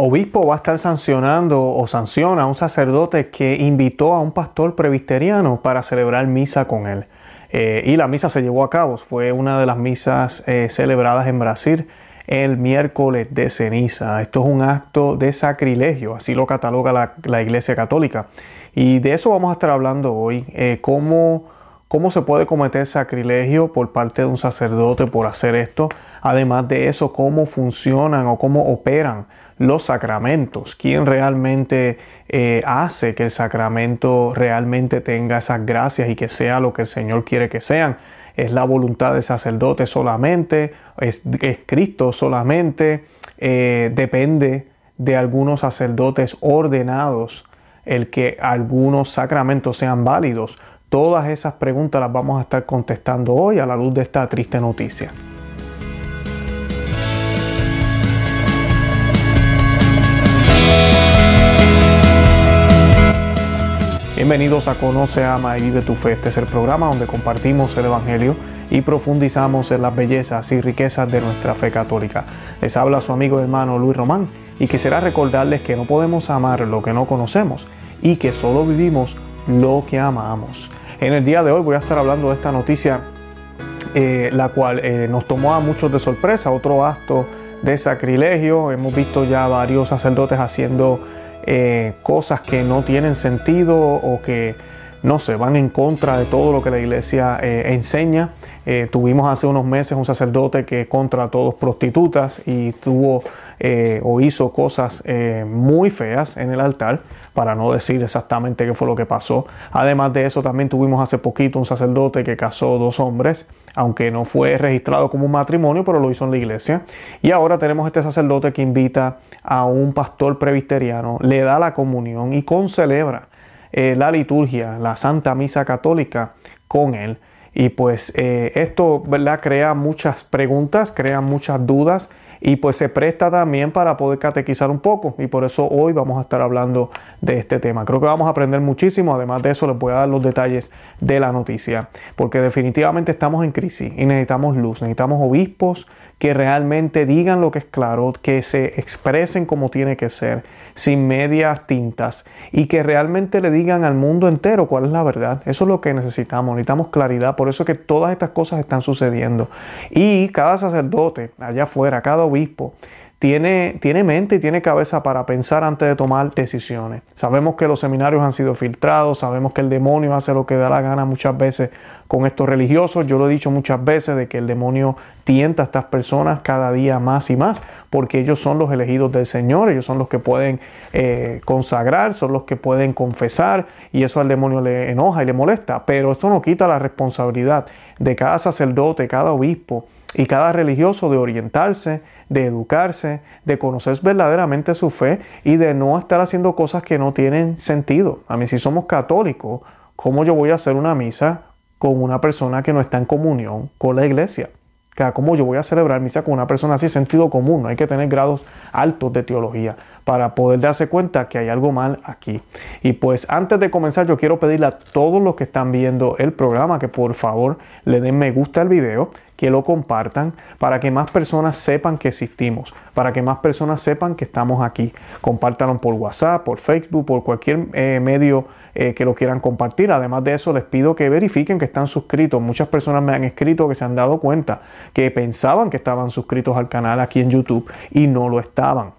Obispo va a estar sancionando o sanciona a un sacerdote que invitó a un pastor presbiteriano para celebrar misa con él. Eh, y la misa se llevó a cabo, fue una de las misas eh, celebradas en Brasil el miércoles de ceniza. Esto es un acto de sacrilegio, así lo cataloga la, Iglesia Católica. Y de eso vamos a estar hablando hoy, eh, cómo, cómo se puede cometer sacrilegio por parte de un sacerdote por hacer esto. Además de eso, cómo funcionan o cómo operan los sacramentos, quién realmente eh, hace que el sacramento realmente tenga esas gracias y que sea lo que el Señor quiere que sean. Es la voluntad del sacerdote solamente, es, Cristo solamente, eh, depende de algunos sacerdotes ordenados el que algunos sacramentos sean válidos. Todas esas preguntas las vamos a estar contestando hoy a la luz de esta triste noticia. Bienvenidos a Conoce, Ama y Vive tu Fe. Este es el programa donde compartimos el Evangelio y profundizamos en las bellezas y riquezas de nuestra fe católica. Les habla su amigo hermano Luis Román y quisiera recordarles que no podemos amar lo que no conocemos y que solo vivimos lo que amamos. En el día de hoy voy a estar hablando de esta noticia, eh, la cual eh, nos tomó a muchos de sorpresa, otro acto de sacrilegio. Hemos visto ya varios sacerdotes haciendo eh, cosas que no tienen sentido o que no se van en contra de todo lo que la iglesia eh, enseña. Eh, tuvimos hace unos meses un sacerdote que contra todos prostitutas y tuvo o hizo cosas muy feas en el altar, para no decir exactamente qué fue lo que pasó. Además de eso, también tuvimos hace poquito un sacerdote que casó dos hombres, aunque no fue registrado como un matrimonio, pero lo hizo en la iglesia. Y ahora tenemos este sacerdote que invita a un pastor presbiteriano, le da la comunión y concelebra eh, la liturgia, la Santa Misa Católica con él. Y pues eh, esto ¿verdad? crea muchas preguntas, crea muchas dudas y pues se presta también para poder catequizar un poco. Y por eso hoy vamos a estar hablando de este tema. Creo que vamos a aprender muchísimo, además de eso les voy a dar los detalles de la noticia, porque definitivamente estamos en crisis y necesitamos luz, necesitamos obispos que realmente digan lo que es claro, que se expresen como tiene que ser, sin medias tintas. Y que realmente le digan al mundo entero cuál es la verdad. Eso es lo que necesitamos, necesitamos claridad, por eso es que todas estas cosas están sucediendo. Y cada sacerdote allá afuera, cada obispo, tiene, tiene mente y tiene cabeza para pensar antes de tomar decisiones. Sabemos que los seminarios han sido filtrados, sabemos que el demonio hace lo que da la gana muchas veces con estos religiosos. Yo lo he dicho muchas veces de que el demonio tienta a estas personas cada día más y más, porque ellos son los elegidos del Señor, ellos son los que pueden eh, consagrar, son los que pueden confesar, y eso al demonio le enoja y le molesta. Pero esto no quita la responsabilidad de cada sacerdote, cada obispo y cada religioso de orientarse, de educarse, de conocer verdaderamente su fe y de no estar haciendo cosas que no tienen sentido. A mí si somos católicos, ¿cómo yo voy a hacer una misa con una persona que no está en comunión con la iglesia? ¿Cómo yo voy a celebrar misa con una persona así? Sentido común, no hay que tener grados altos de teología para poder darse cuenta que hay algo mal aquí. Y pues antes de comenzar yo quiero pedirle a todos los que están viendo el programa que por favor le den me gusta al video, que lo compartan para que más personas sepan que existimos, para que más personas sepan que estamos aquí. Compártanlo por WhatsApp, por Facebook, por cualquier eh, medio eh, que lo quieran compartir. Además de eso, les pido que verifiquen que están suscritos. Muchas personas me han escrito que se han dado cuenta que pensaban que estaban suscritos al canal aquí en YouTube y no lo estaban.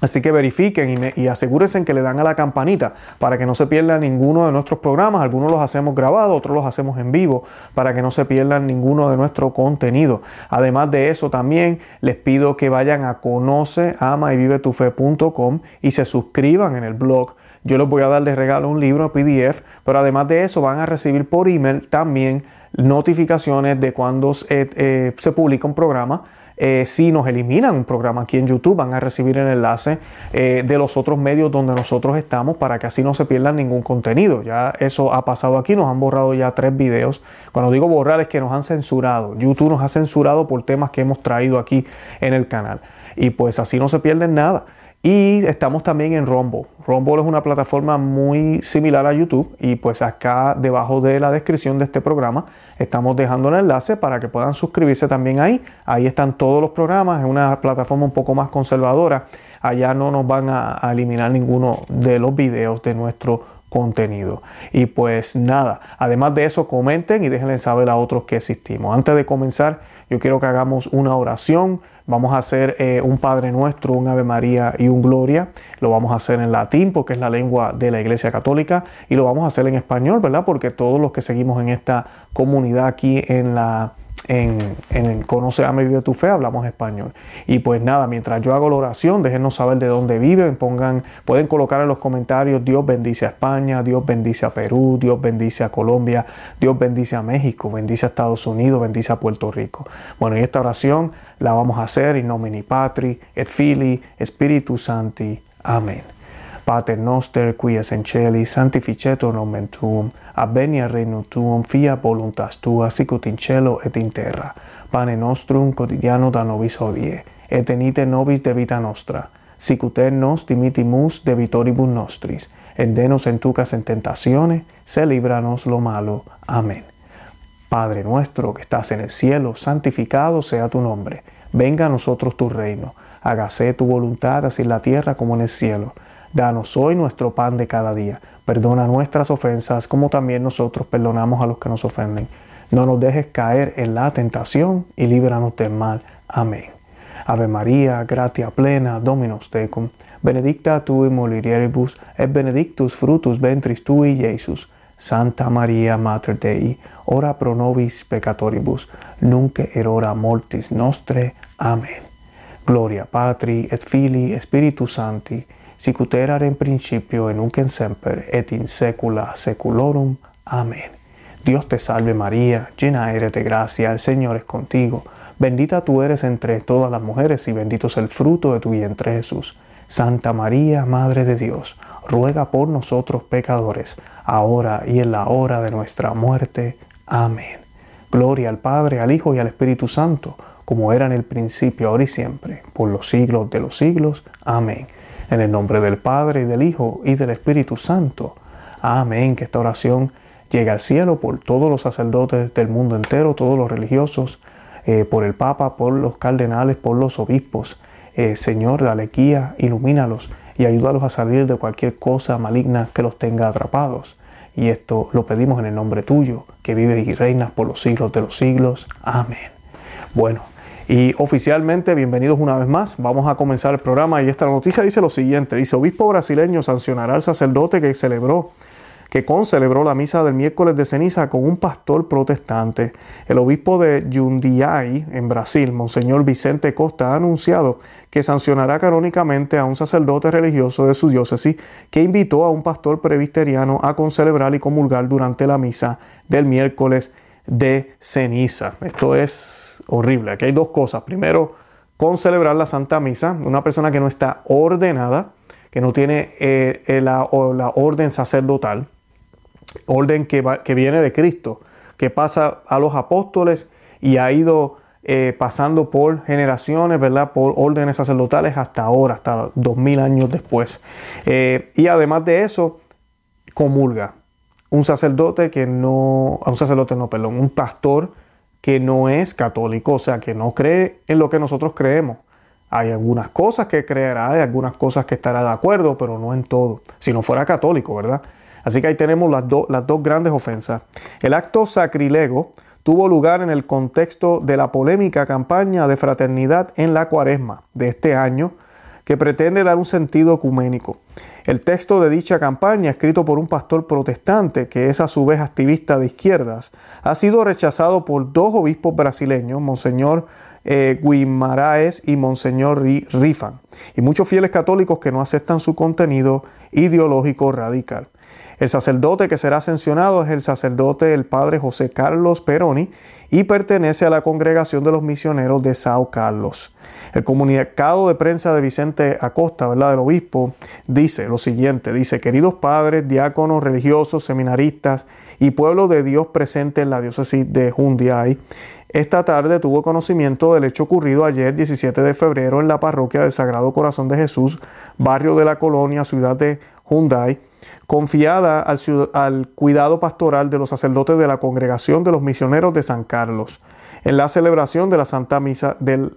Así que verifiquen y, asegúrense que le dan a la campanita para que no se pierdan ninguno de nuestros programas. Algunos los hacemos grabados, otros los hacemos en vivo para que no se pierdan ninguno de nuestro contenido. Además de eso, también les pido que vayan a conoce, ama y vive tu fe.com y se suscriban en el blog. Yo les voy a dar de regalo un libro PDF, pero además de eso van a recibir por email también notificaciones de cuando eh, se publica un programa eh, si nos eliminan un programa aquí en YouTube, van a recibir el enlace eh, de los otros medios donde nosotros estamos para que así no se pierdan ningún contenido. Ya eso ha pasado aquí, nos han borrado ya tres videos. Cuando digo borrar es que nos han censurado. YouTube nos ha censurado por temas que hemos traído aquí en el canal. Y pues así no se pierden nada. Y estamos también en Rumble. Rumble es una plataforma muy similar a YouTube y pues acá debajo de la descripción de este programa estamos dejando el enlace para que puedan suscribirse también ahí. Ahí están todos los programas, es una plataforma un poco más conservadora. Allá no nos van a, eliminar ninguno de los videos de nuestro contenido. Y pues nada, además de eso comenten y déjenle saber a otros que existimos. Antes de comenzar, yo quiero que hagamos una oración Vamos a hacer eh, un Padre Nuestro, un Ave María y un Gloria. Lo vamos a hacer en latín porque es la lengua de la Iglesia Católica y lo vamos a hacer en español, ¿verdad? Porque todos los que seguimos en esta comunidad aquí en la en, en Conoce, Ama y Vive tu Fe, hablamos español. Y pues nada, mientras yo hago la oración, déjenos saber de dónde viven, pongan, pueden colocar en los comentarios, Dios bendice a España, Dios bendice a Perú, Dios bendice a Colombia, Dios bendice a México, bendice a Estados Unidos, bendice a Puerto Rico. Bueno, y esta oración la vamos a hacer in nomine Patri, et Fili, Espíritu Santi. Amén. Pater noster, qui es in celi, sanctificetur nomen tuum, avenia regnum tuum, fia voluntas tua, sicut in cielo et in terra. Pane nostrum quotidiano da nobis hodie, et tenite nobis de vita nostra, sicut et nos dimitimus debitoribus nostris, et denos en tucas en tentazione, se libranos lo malo. Amén. Padre nuestro que estás en el cielo, santificado sea tu nombre. Venga a nosotros tu reino. Hágase tu voluntad así en la tierra como en el cielo. Danos hoy nuestro pan de cada día. Perdona nuestras ofensas como también nosotros perdonamos a los que nos ofenden. No nos dejes caer en la tentación y líbranos del mal. Amén. Ave María, gratia plena, Dominus tecum, benedicta tu in mulieribus, et benedictus frutus ventris tui, Iesus. Santa María, Mater Dei, ora pro nobis peccatoribus, nunc erora mortis nostre. Amén. Gloria Patri, et Filii, Spiritus Sancti, erat in principio, et nunc in semper, et in saecula saeculorum. Amén. Dios te salve María, llena eres de gracia, el Señor es contigo. Bendita tú eres entre todas las mujeres y bendito es el fruto de tu vientre Jesús. Santa María, Madre de Dios, ruega por nosotros pecadores, ahora y en la hora de nuestra muerte. Amén. Gloria al Padre, al Hijo y al Espíritu Santo, como era en el principio, ahora y siempre, por los siglos de los siglos. Amén. En el nombre del Padre, y del Hijo, y del Espíritu Santo. Amén. Que esta oración llegue al cielo por todos los sacerdotes del mundo entero, todos los religiosos, eh, por el Papa, por los cardenales, por los obispos. Eh, Señor, dale guía, ilumínalos y ayúdalos a salir de cualquier cosa maligna que los tenga atrapados. Y esto lo pedimos en el nombre tuyo, que vive y reinas por los siglos de los siglos. Amén. Bueno, y oficialmente, bienvenidos una vez más. Vamos a comenzar el programa y esta noticia dice lo siguiente. Dice, obispo brasileño sancionará al sacerdote que celebró que concelebró la misa del miércoles de ceniza con un pastor protestante. El obispo de Jundiaí, en Brasil, Monseñor Vicente Costa, ha anunciado que sancionará canónicamente a un sacerdote religioso de su diócesis que invitó a un pastor presbiteriano a concelebrar y comulgar durante la misa del miércoles de ceniza. Esto es horrible. Aquí hay dos cosas. Primero, concelebrar la Santa Misa, una persona que no está ordenada, que no tiene eh, la, la orden sacerdotal, orden que, que viene de Cristo, que pasa a los apóstoles y ha ido eh, pasando por generaciones, ¿verdad? Por órdenes sacerdotales hasta ahora, hasta dos mil años después. Eh, y además de eso, comulga. Un sacerdote que no, un sacerdote no, perdón, un pastor que no es católico, o sea, que no cree en lo que nosotros creemos. Hay algunas cosas que creerá, hay algunas cosas que estará de acuerdo, pero no en todo. Si no fuera católico, ¿verdad? Así que ahí tenemos las, las dos grandes ofensas. El acto sacrilego tuvo lugar en el contexto de la polémica campaña de fraternidad en la cuaresma de este año que pretende dar un sentido ecuménico. El texto de dicha campaña, escrito por un pastor protestante que es a su vez activista de izquierdas, ha sido rechazado por dos obispos brasileños, Monseñor eh, Guimaraes y Monseñor Rifan, y muchos fieles católicos que no aceptan su contenido ideológico radical. El sacerdote que será sancionado es el sacerdote el padre José Carlos Peroni y pertenece a la congregación de los misioneros de Sao Carlos. El comunicado de prensa de Vicente Acosta, ¿verdad? del obispo, dice lo siguiente, dice, queridos padres, diáconos, religiosos, seminaristas y pueblo de Dios presente en la diócesis de Jundiaí, esta tarde tuvo conocimiento del hecho ocurrido ayer 17 de febrero en la parroquia del Sagrado Corazón de Jesús, barrio de la colonia, ciudad de Hyundai, confiada al, cuidado pastoral de los sacerdotes de la Congregación de los Misioneros de San Carlos en la celebración de la Santa Misa del,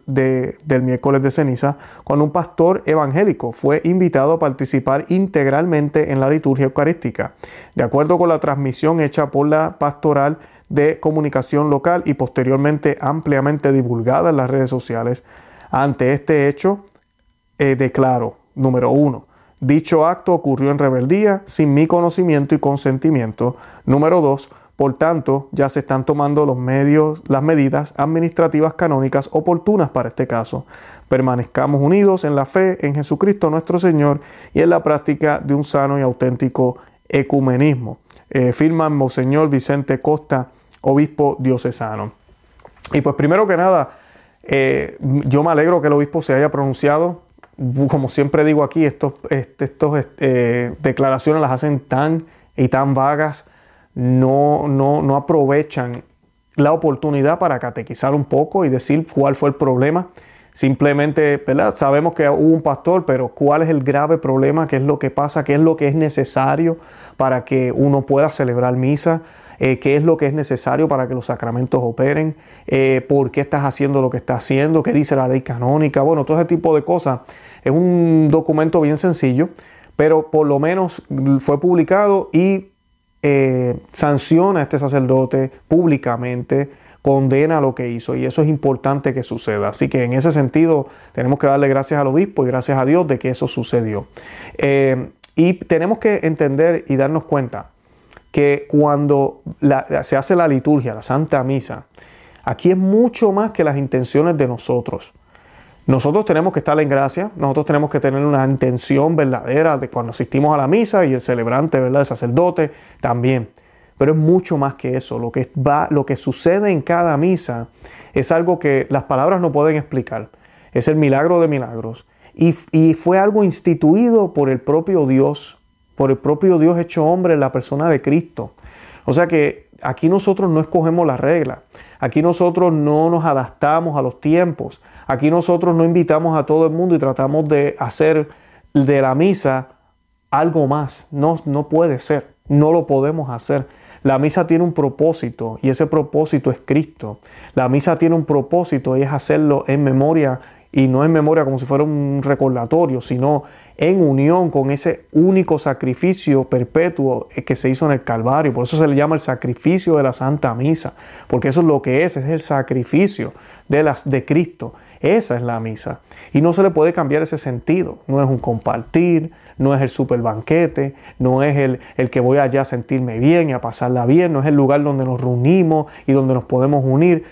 miércoles de ceniza, cuando un pastor evangélico fue invitado a participar integralmente en la liturgia eucarística. De acuerdo con la transmisión hecha por la pastoral de comunicación local y posteriormente ampliamente divulgada en las redes sociales, ante este hecho, eh, declaro, número uno, dicho acto ocurrió en rebeldía, sin mi conocimiento y consentimiento. Número dos, por tanto, ya se están tomando los medios, las medidas administrativas canónicas oportunas para este caso. Permanezcamos unidos en la fe en Jesucristo nuestro Señor y en la práctica de un sano y auténtico ecumenismo. Eh, firman Monseñor Vicente Costa, obispo diocesano. Y pues primero que nada, eh, yo me alegro que el obispo se haya pronunciado. Como siempre digo aquí, estos, estos eh, declaraciones las hacen tan y tan vagas no, no, no aprovechan la oportunidad para catequizar un poco y decir cuál fue el problema. Simplemente, Sabemos que hubo un pastor, pero ¿cuál es el grave problema? ¿Qué es lo que pasa? ¿Qué es lo que es necesario para que uno pueda celebrar misa? Eh, ¿Qué es lo que es necesario para que los sacramentos operen? Eh, ¿Por qué estás haciendo lo que estás haciendo? ¿Qué dice la ley canónica? Bueno, todo ese tipo de cosas. Es un documento bien sencillo, pero por lo menos fue publicado y eh, sanciona a este sacerdote públicamente, condena lo que hizo y eso es importante que suceda. Así que en ese sentido tenemos que darle gracias al obispo y gracias a Dios de que eso sucedió. Eh, y tenemos que entender y darnos cuenta que cuando se hace la liturgia, la Santa Misa, aquí es mucho más que las intenciones de nosotros. Nosotros tenemos que estar en gracia, nosotros tenemos que tener una intención verdadera de cuando asistimos a la misa y el celebrante, ¿verdad? el sacerdote también. Pero es mucho más que eso. Lo que, va, lo que sucede en cada misa es algo que las palabras no pueden explicar. Es el milagro de milagros. Y, fue algo instituido por el propio Dios, por el propio Dios hecho hombre la persona de Cristo. O sea que aquí nosotros no escogemos la regla. Aquí nosotros no nos adaptamos a los tiempos. Aquí nosotros no invitamos a todo el mundo y tratamos de hacer de la misa algo más. No, no puede ser, no lo podemos hacer. La misa tiene un propósito y ese propósito es Cristo. La misa tiene un propósito y es hacerlo en memoria y no en memoria como si fuera un recordatorio, sino en unión con ese único sacrificio perpetuo que se hizo en el Calvario. Por eso se le llama el sacrificio de la Santa Misa, porque eso es lo que es, es el sacrificio de, las, de Cristo. Esa es la misa. Y no se le puede cambiar ese sentido. No es un compartir, no es el super banquete, no es el, el que voy allá a sentirme bien y a pasarla bien, no es el lugar donde nos reunimos y donde nos podemos unir.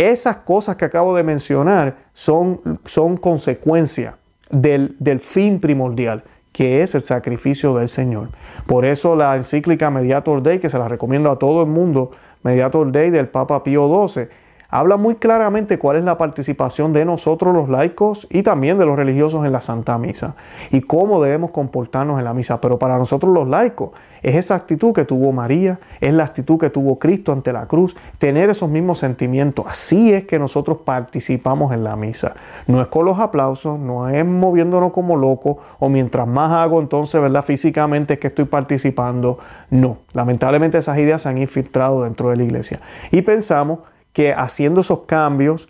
Esas cosas que acabo de mencionar son, son consecuencia del, del fin primordial, que es el sacrificio del Señor. Por eso la encíclica Mediator Dei, que se la recomiendo a todo el mundo, Mediator Dei del Papa Pío XII, habla muy claramente cuál es la participación de nosotros los laicos y también de los religiosos en la Santa Misa y cómo debemos comportarnos en la misa. Pero para nosotros los laicos es esa actitud que tuvo María, es la actitud que tuvo Cristo ante la cruz, tener esos mismos sentimientos. Así es que nosotros participamos en la misa. No es con los aplausos, no es moviéndonos como locos o mientras más hago entonces, ¿verdad? Físicamente es que estoy participando. No, lamentablemente esas ideas se han infiltrado dentro de la iglesia y pensamos que haciendo esos cambios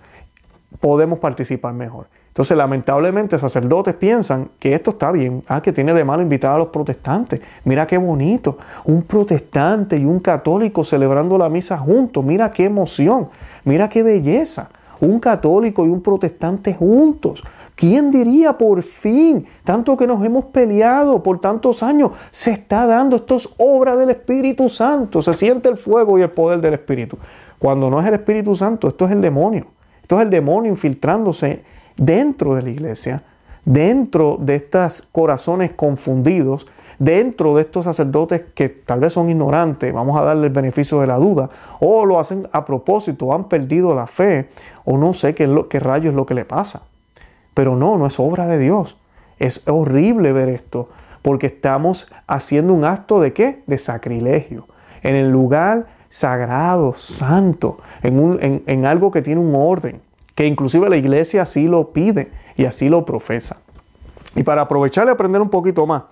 podemos participar mejor. Entonces, lamentablemente, sacerdotes piensan que esto está bien. Ah, que tiene de malo invitar a los protestantes. Mira qué bonito. Un protestante y un católico celebrando la misa juntos. Mira qué emoción. Mira qué belleza. Un católico y un protestante juntos. ¿Quién diría por fin, tanto que nos hemos peleado por tantos años, se está dando? Esto es obra del Espíritu Santo. Se siente el fuego y el poder del Espíritu. Cuando no es el Espíritu Santo, esto es el demonio. Esto es el demonio infiltrándose dentro de la iglesia, dentro de estos corazones confundidos, dentro de estos sacerdotes que tal vez son ignorantes, vamos a darle el beneficio de la duda, o lo hacen a propósito, han perdido la fe, o no sé qué, qué rayo es lo que le pasa. Pero no, no es obra de Dios. Es horrible ver esto, porque estamos haciendo un acto de qué? De sacrilegio. En el lugar sagrado, santo, en, en algo que tiene un orden, que inclusive la iglesia así lo pide y así lo profesa. Y para aprovechar y aprender un poquito más,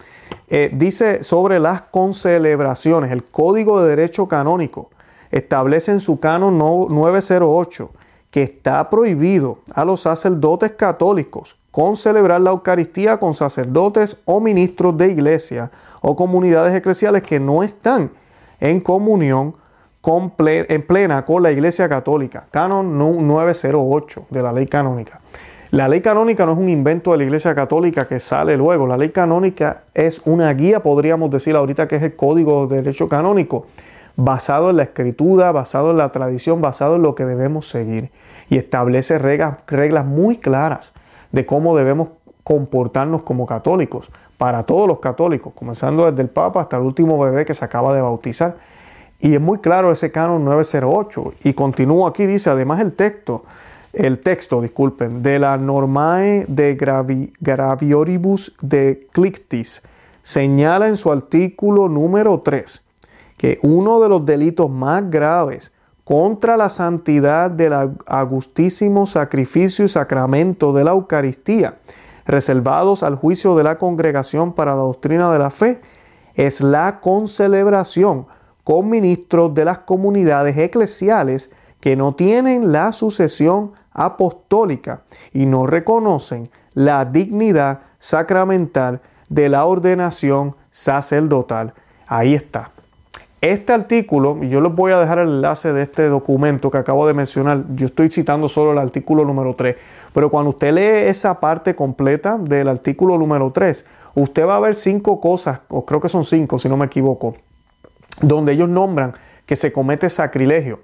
eh, dice sobre las concelebraciones, el Código de Derecho Canónico establece en su canon 908 que está prohibido a los sacerdotes católicos concelebrar la Eucaristía con sacerdotes o ministros de iglesia o comunidades eclesiales que no están en comunión en plena con la Iglesia Católica. Canon 908 de la ley canónica. La ley canónica no es un invento de la Iglesia Católica que sale luego. La ley canónica es una guía, podríamos decir ahorita que es el Código de Derecho Canónico, basado en la escritura, basado en la tradición, basado en lo que debemos seguir. Y establece reglas, reglas muy claras de cómo debemos comportarnos como católicos, para todos los católicos, comenzando desde el Papa hasta el último bebé que se acaba de bautizar. Y es muy claro ese canon 908. Y continúo aquí, dice, además el texto el texto, disculpen, de la Normae de Gravioribus de Clictis señala en su artículo número 3 que uno de los delitos más graves contra la santidad del agustísimo sacrificio y sacramento de la Eucaristía, reservados al juicio de la congregación para la doctrina de la fe, es la concelebración con ministros de las comunidades eclesiales que no tienen la sucesión apostólica y no reconocen la dignidad sacramental de la ordenación sacerdotal. Ahí está. Este artículo, y yo les voy a dejar el enlace de este documento que acabo de mencionar, yo estoy citando solo el artículo número 3, pero cuando usted lee esa parte completa del artículo número 3, usted va a ver cinco cosas, o creo que son cinco si no me equivoco, donde ellos nombran que se comete sacrilegio.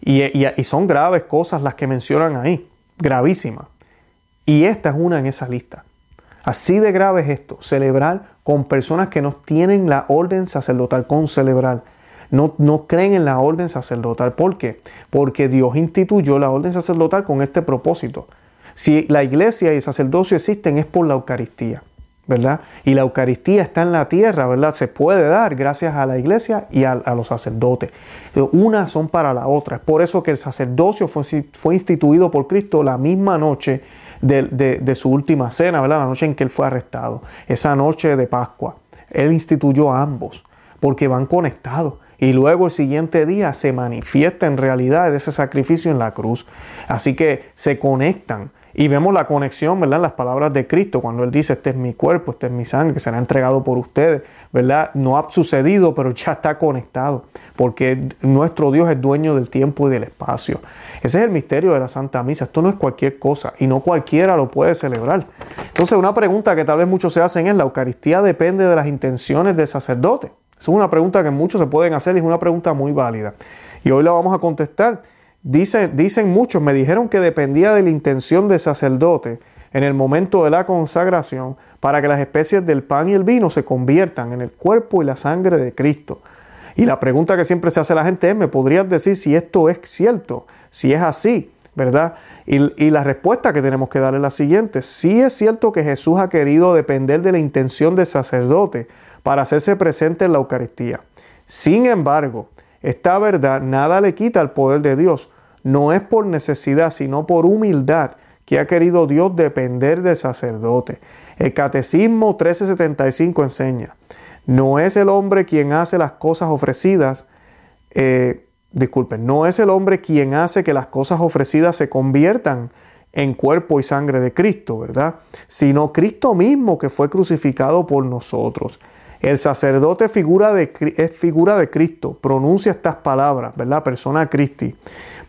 Y, son graves cosas las que mencionan ahí, gravísimas. Y esta es una en esa lista. Así de grave es esto, celebrar con personas que no tienen la orden sacerdotal, con celebrar. No, no, creen en la orden sacerdotal. ¿Por qué? Porque Dios instituyó la orden sacerdotal con este propósito. Si la iglesia y el sacerdocio existen es por la Eucaristía. ¿Verdad? Y la Eucaristía está en la tierra, ¿verdad? Se puede dar gracias a la iglesia y a, los sacerdotes. Una son para la otra. Por eso que el sacerdocio fue, instituido por Cristo la misma noche de, su última cena, ¿verdad? La noche en que él fue arrestado. Esa noche de Pascua. Él instituyó ambos porque van conectados. Y luego el siguiente día se manifiesta en realidad ese sacrificio en la cruz. Así que se conectan. Y vemos la conexión, ¿verdad? En las palabras de Cristo, cuando Él dice, este es mi cuerpo, este es mi sangre, que será entregado por ustedes, ¿verdad? No ha sucedido, pero ya está conectado, porque nuestro Dios es dueño del tiempo y del espacio. Ese es el misterio de la Santa Misa. Esto no es cualquier cosa y no cualquiera lo puede celebrar. Entonces, una pregunta que tal vez muchos se hacen es, ¿la Eucaristía depende de las intenciones del sacerdote? Es una pregunta que muchos se pueden hacer y es una pregunta muy válida. Y hoy la vamos a contestar dicen muchos, me dijeron que dependía de la intención del sacerdote en el momento de la consagración para que las especies del pan y el vino se conviertan en el cuerpo y la sangre de Cristo. Y la pregunta que siempre se hace la gente es, ¿me podrías decir si esto es cierto? Si es así, ¿verdad? Y, y la respuesta que tenemos que dar es la siguiente. Sí es cierto que Jesús ha querido depender de la intención del sacerdote para hacerse presente en la Eucaristía. Sin embargo, esta verdad nada le quita el poder de Dios, no es por necesidad, sino por humildad que ha querido Dios depender del sacerdote. El Catecismo 1375 enseña, no es el hombre quien hace las cosas ofrecidas, eh, disculpen, no es el hombre quien hace que las cosas ofrecidas se conviertan en cuerpo y sangre de Cristo, ¿verdad? Sino Cristo mismo que fue crucificado por nosotros. El sacerdote figura de, es figura de Cristo, pronuncia estas palabras, ¿verdad? Persona Christi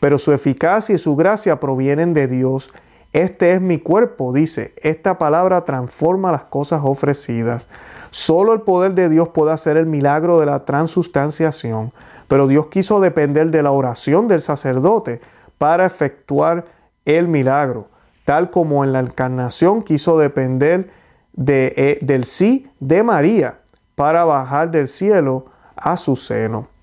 pero su eficacia y su gracia provienen de Dios. Este es mi cuerpo, dice. Esta palabra transforma las cosas ofrecidas. Solo el poder de Dios puede hacer el milagro de la transustanciación, pero Dios quiso depender de la oración del sacerdote para efectuar el milagro, tal como en la encarnación quiso depender de, eh, del sí de María para bajar del cielo a su seno.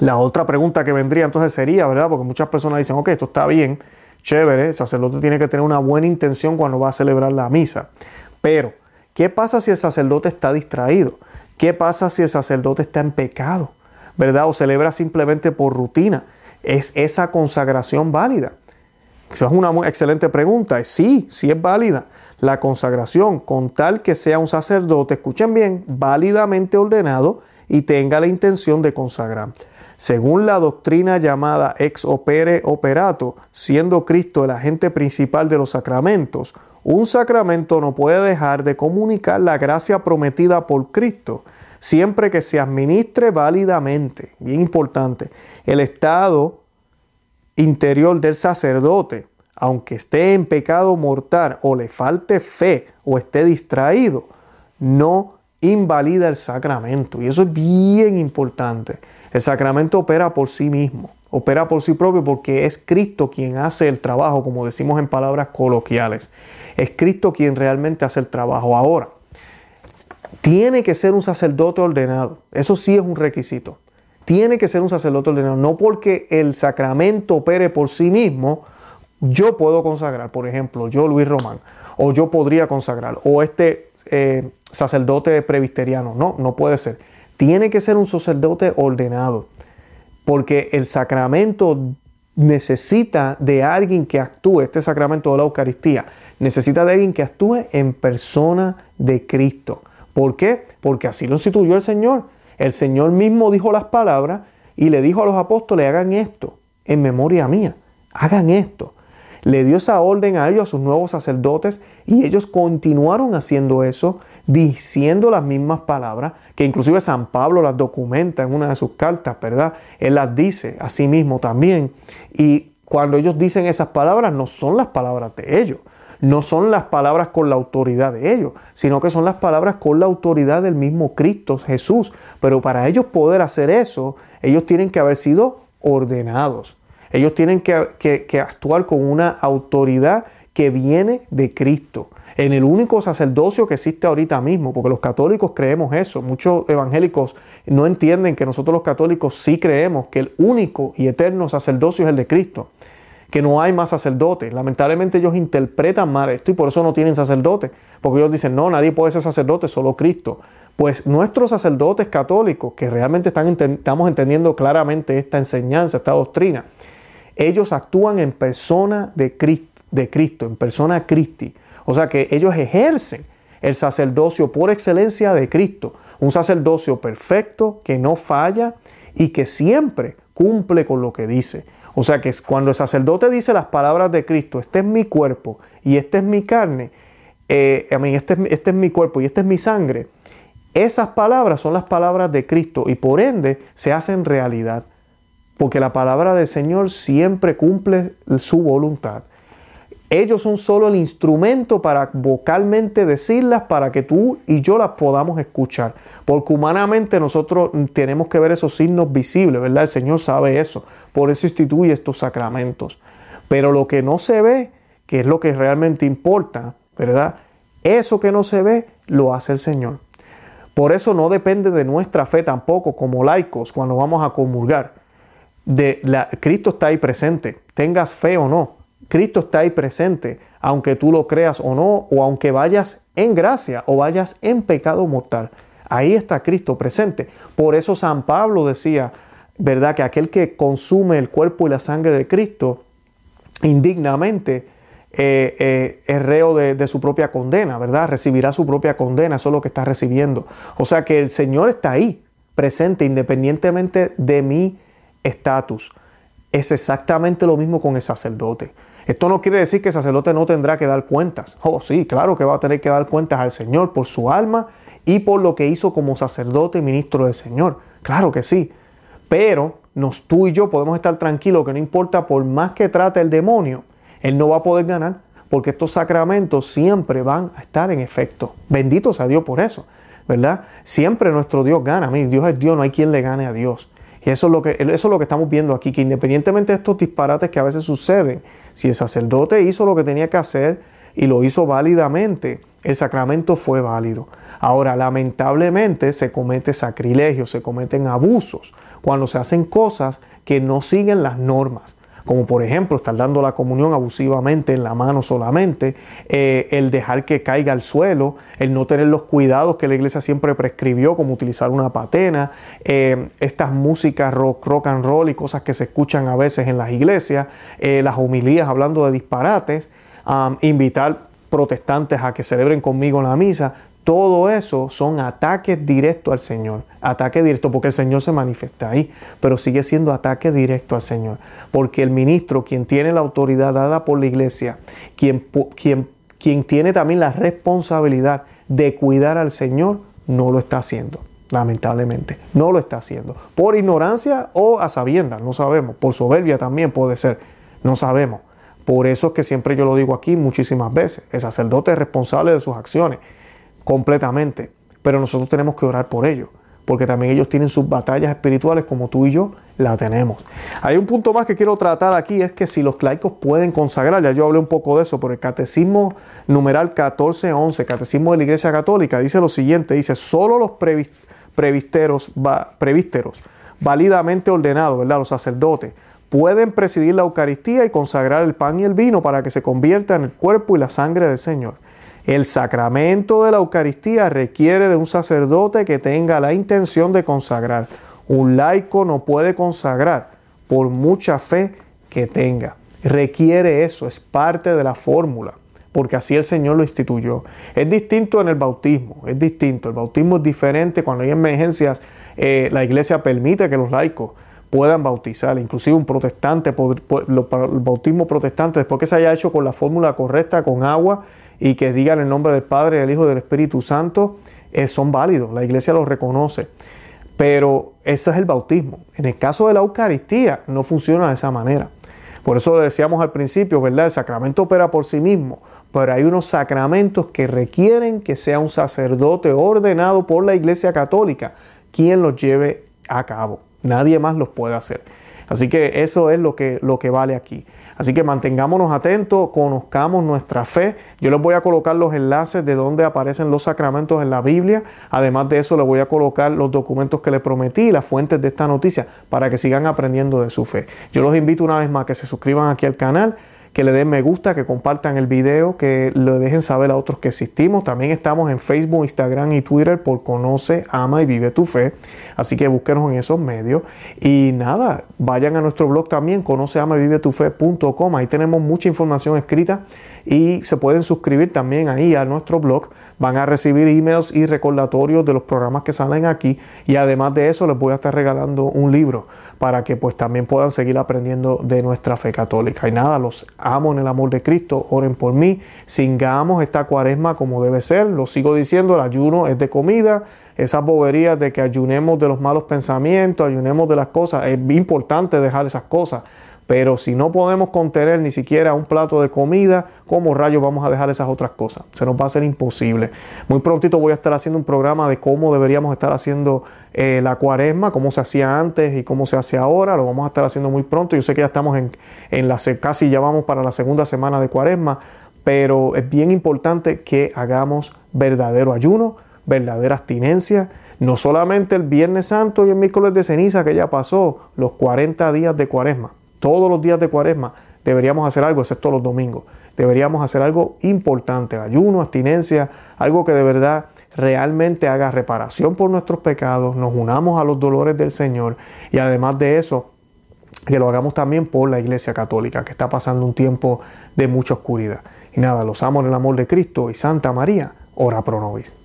La otra pregunta que vendría entonces sería, ¿verdad? Porque muchas personas dicen, ok, esto está bien, chévere, el sacerdote tiene que tener una buena intención cuando va a celebrar la misa. Pero, ¿qué pasa si el sacerdote está distraído? ¿Qué pasa si el sacerdote está en pecado? ¿verdad? O celebra simplemente por rutina. ¿Es esa consagración válida? Esa es una muy excelente pregunta. Sí, sí es válida. La consagración, con tal que sea un sacerdote, escuchen bien, válidamente ordenado y tenga la intención de consagrar. Según la doctrina llamada ex opere operato, siendo Cristo el agente principal de los sacramentos, un sacramento no puede dejar de comunicar la gracia prometida por Cristo, siempre que se administre válidamente. Bien importante. El estado interior del sacerdote, aunque esté en pecado mortal o le falte fe o esté distraído, no invalida el sacramento. Y eso es bien importante. El sacramento opera por sí mismo, opera por sí propio porque es Cristo quien hace el trabajo, como decimos en palabras coloquiales. Es Cristo quien realmente hace el trabajo. Ahora, tiene que ser un sacerdote ordenado. Eso sí es un requisito tiene que ser un sacerdote ordenado, no porque el sacramento opere por sí mismo, yo puedo consagrar, por ejemplo, yo Luis Román, o yo podría consagrar, o este eh, sacerdote presbiteriano, no, no puede ser. Tiene que ser un sacerdote ordenado, porque el sacramento necesita de alguien que actúe, este sacramento de la Eucaristía, necesita de alguien que actúe en persona de Cristo. ¿Por qué? Porque así lo instituyó el Señor. El Señor mismo dijo las palabras y le dijo a los apóstoles, hagan esto en memoria mía, hagan esto. Le dio esa orden a ellos, a sus nuevos sacerdotes, y ellos continuaron haciendo eso, diciendo las mismas palabras, que inclusive San Pablo las documenta en una de sus cartas, ¿verdad? Él las dice a sí mismo también. Y cuando ellos dicen esas palabras, no son las palabras de ellos, no son las palabras con la autoridad de ellos, sino que son las palabras con la autoridad del mismo Cristo Jesús. Pero para ellos poder hacer eso, ellos tienen que haber sido ordenados. Ellos tienen que, actuar con una autoridad que viene de Cristo en el único sacerdocio que existe ahorita mismo, porque los católicos creemos eso. Muchos evangélicos no entienden que nosotros los católicos sí creemos que el único y eterno sacerdocio es el de Cristo que no hay más sacerdotes. Lamentablemente ellos interpretan mal esto y por eso no tienen sacerdotes, porque ellos dicen, no, nadie puede ser sacerdote, solo Cristo. Pues nuestros sacerdotes católicos, que realmente estamos entendiendo claramente esta enseñanza, esta doctrina, ellos actúan en persona de Cristo, en persona Christi. O sea que ellos ejercen el sacerdocio por excelencia de Cristo, un sacerdocio perfecto que no falla y que siempre cumple con lo que dice. O sea que cuando el sacerdote dice las palabras de Cristo, este es mi cuerpo y esta es mi carne, eh, este, este es mi cuerpo y esta es mi sangre, esas palabras son las palabras de Cristo y por ende se hacen realidad. Porque la palabra del Señor siempre cumple su voluntad. Ellos son solo el instrumento para vocalmente decirlas para que tú y yo las podamos escuchar. Porque humanamente nosotros tenemos que ver esos signos visibles, ¿verdad? El Señor sabe eso. Por eso instituye estos sacramentos. Pero lo que no se ve, que es lo que realmente importa, ¿verdad? Eso que no se ve, lo hace el Señor. Por eso no depende de nuestra fe tampoco como laicos cuando vamos a comulgar. De la, Cristo está ahí presente, tengas fe o no. Cristo está ahí presente, aunque tú lo creas o no, o aunque vayas en gracia o vayas en pecado mortal. Ahí está Cristo presente. Por eso San Pablo decía, ¿verdad? Que aquel que consume el cuerpo y la sangre de Cristo indignamente eh, eh, es reo de, de, su propia condena, ¿verdad? Recibirá su propia condena, eso es lo que está recibiendo. O sea que el Señor está ahí, presente, independientemente de mi estatus. Es exactamente lo mismo con el sacerdote. Esto no quiere decir que el sacerdote no tendrá que dar cuentas. Oh, sí, claro que va a tener que dar cuentas al Señor por su alma y por lo que hizo como sacerdote y ministro del Señor. Claro que sí. Pero nos, tú y yo podemos estar tranquilos que no importa por más que trate el demonio, él no va a poder ganar porque estos sacramentos siempre van a estar en efecto. Bendito sea Dios por eso, ¿verdad? Siempre nuestro Dios gana. mí Dios es Dios, no hay quien le gane a Dios. Y eso es, lo que, eso es lo que estamos viendo aquí, que independientemente de estos disparates que a veces suceden, si el sacerdote hizo lo que tenía que hacer y lo hizo válidamente, el sacramento fue válido. Ahora, lamentablemente se comete sacrilegio, se cometen abusos cuando se hacen cosas que no siguen las normas. Como por ejemplo estar dando la comunión abusivamente en la mano solamente, eh, el dejar que caiga al suelo, el no tener los cuidados que la iglesia siempre prescribió, como utilizar una patena, eh, estas músicas rock, rock and roll y cosas que se escuchan a veces en las iglesias, eh, las homilías hablando de disparates, invitar protestantes a que celebren conmigo la misa, todo eso son ataques directos al Señor. Ataque directo porque el Señor se manifiesta ahí, pero sigue siendo ataque directo al Señor. Porque el ministro, quien tiene la autoridad dada por la iglesia, quien, quien, quien tiene también la responsabilidad de cuidar al Señor, no lo está haciendo. Lamentablemente, no lo está haciendo. Por ignorancia o a sabiendas, no sabemos. Por soberbia también puede ser, no sabemos. Por eso es que siempre yo lo digo aquí muchísimas veces. El sacerdote es responsable de sus acciones completamente. Pero nosotros tenemos que orar por ellos, porque también ellos tienen sus batallas espirituales como tú y yo la tenemos. Hay un punto más que quiero tratar aquí, es que si los laicos pueden consagrar, ya yo hablé un poco de eso, por el Catecismo numeral 1411, Catecismo de la Iglesia Católica, dice lo siguiente, dice, solo los previsteros, prevísteros válidamente ordenados, ¿verdad? Los sacerdotes, pueden presidir la Eucaristía y consagrar el pan y el vino para que se convierta en el cuerpo y la sangre del Señor. El sacramento de la Eucaristía requiere de un sacerdote que tenga la intención de consagrar. Un laico no puede consagrar por mucha fe que tenga. Requiere eso, es parte de la fórmula, porque así el Señor lo instituyó. Es distinto en el bautismo, es distinto. El bautismo es diferente cuando hay emergencias. Eh, la iglesia permite que los laicos puedan bautizar, inclusive un protestante, el bautismo protestante, después que se haya hecho con la fórmula correcta, con agua y que digan el nombre del Padre, del Hijo y del Espíritu Santo, eh, son válidos, la iglesia los reconoce. Pero ese es el bautismo. En el caso de la Eucaristía no funciona de esa manera. Por eso decíamos al principio, ¿verdad? El sacramento opera por sí mismo, pero hay unos sacramentos que requieren que sea un sacerdote ordenado por la Iglesia Católica quien los lleve a cabo. Nadie más los puede hacer. Así que eso es lo que, lo que vale aquí. Así que mantengámonos atentos, conozcamos nuestra fe. Yo les voy a colocar los enlaces de donde aparecen los sacramentos en la Biblia. Además de eso, les voy a colocar los documentos que les prometí, las fuentes de esta noticia, para que sigan aprendiendo de su fe. Yo los invito una vez más a que se suscriban aquí al canal que le den me gusta, que compartan el video, que le dejen saber a otros que existimos. También estamos en Facebook, Instagram y Twitter por Conoce, Ama y Vive tu Fe. Así que búsquenos en esos medios. Y nada, vayan a nuestro blog también, conoce, y tu fe.com. Ahí tenemos mucha información escrita y se pueden suscribir también ahí a nuestro blog. Van a recibir emails y recordatorios de los programas que salen aquí. Y además de eso, les voy a estar regalando un libro para que pues también puedan seguir aprendiendo de nuestra fe católica. Y nada, los amo en el amor de Cristo, oren por mí, singamos esta cuaresma como debe ser, lo sigo diciendo, el ayuno es de comida, esas boberías de que ayunemos de los malos pensamientos, ayunemos de las cosas, es importante dejar esas cosas, pero si no podemos contener ni siquiera un plato de comida, ¿cómo rayos vamos a dejar esas otras cosas? Se nos va a hacer imposible. Muy prontito voy a estar haciendo un programa de cómo deberíamos estar haciendo eh, la cuaresma, cómo se hacía antes y cómo se hace ahora. Lo vamos a estar haciendo muy pronto. Yo sé que ya estamos en, en la, casi ya vamos para la segunda semana de cuaresma, pero es bien importante que hagamos verdadero ayuno, verdadera abstinencia. No solamente el Viernes Santo y el miércoles de ceniza que ya pasó, los 40 días de cuaresma todos los días de cuaresma deberíamos hacer algo, excepto los domingos. Deberíamos hacer algo importante, ayuno, abstinencia, algo que de verdad realmente haga reparación por nuestros pecados, nos unamos a los dolores del Señor y además de eso, que lo hagamos también por la Iglesia Católica, que está pasando un tiempo de mucha oscuridad. Y nada, los amo en el amor de Cristo y Santa María, ora pro nobis.